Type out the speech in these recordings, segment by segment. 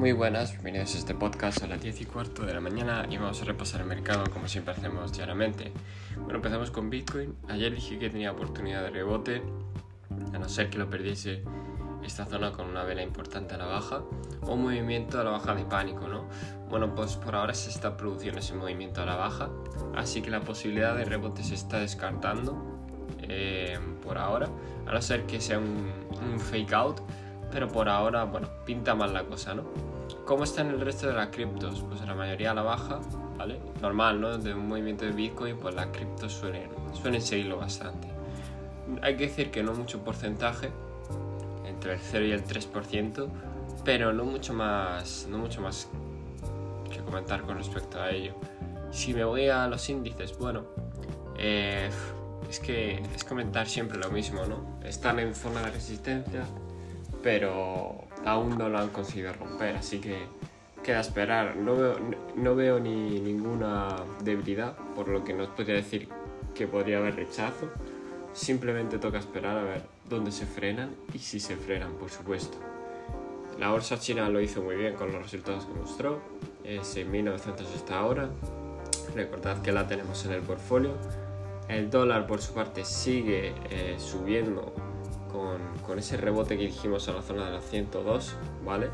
Muy buenas, bienvenidos a este podcast a las 10 y cuarto de la mañana y vamos a repasar el mercado como siempre hacemos diariamente. Bueno, empezamos con Bitcoin. Ayer dije que tenía oportunidad de rebote, a no ser que lo perdiese esta zona con una vela importante a la baja o un movimiento a la baja de pánico, ¿no? Bueno, pues por ahora se está produciendo ese movimiento a la baja, así que la posibilidad de rebote se está descartando eh, por ahora, a no ser que sea un, un fake out pero por ahora, bueno, pinta mal la cosa, ¿no? ¿Cómo están el resto de las criptos? Pues la mayoría a la baja, ¿vale? Normal, ¿no? De un movimiento de Bitcoin, pues las criptos suelen, suelen seguirlo bastante. Hay que decir que no mucho porcentaje, entre el 0 y el 3%, pero no mucho más, no mucho más que comentar con respecto a ello. Si me voy a los índices, bueno, eh, es que es comentar siempre lo mismo, ¿no? Están en zona de resistencia, pero aún no lo han conseguido romper, así que queda esperar. No veo, no veo ni ninguna debilidad, por lo que no podría decir que podría haber rechazo. Simplemente toca esperar a ver dónde se frenan y si se frenan, por supuesto. La bolsa china lo hizo muy bien con los resultados que mostró. Es en 1900 hasta ahora. Recordad que la tenemos en el portfolio. El dólar, por su parte, sigue eh, subiendo con, ese rebote que dijimos a la zona de las 102, ¿vale?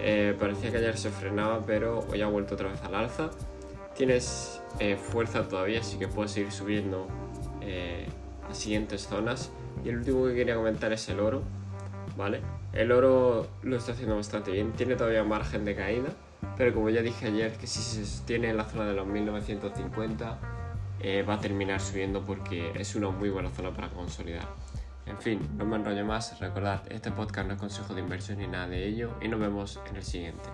Eh, parecía que ayer se frenaba, pero hoy ha vuelto otra vez al alza. Tienes eh, fuerza todavía, así que puedes seguir subiendo eh, a siguientes zonas. Y el último que quería comentar es el oro, ¿vale? El oro lo está haciendo bastante bien, tiene todavía margen de caída, pero como ya dije ayer, que si se sostiene en la zona de los 1950, va a terminar subiendo porque es una muy buena zona para consolidar. En fin, no me enrollo más, recordad, este podcast no es consejo de inversión ni nada de ello y nos vemos en el siguiente.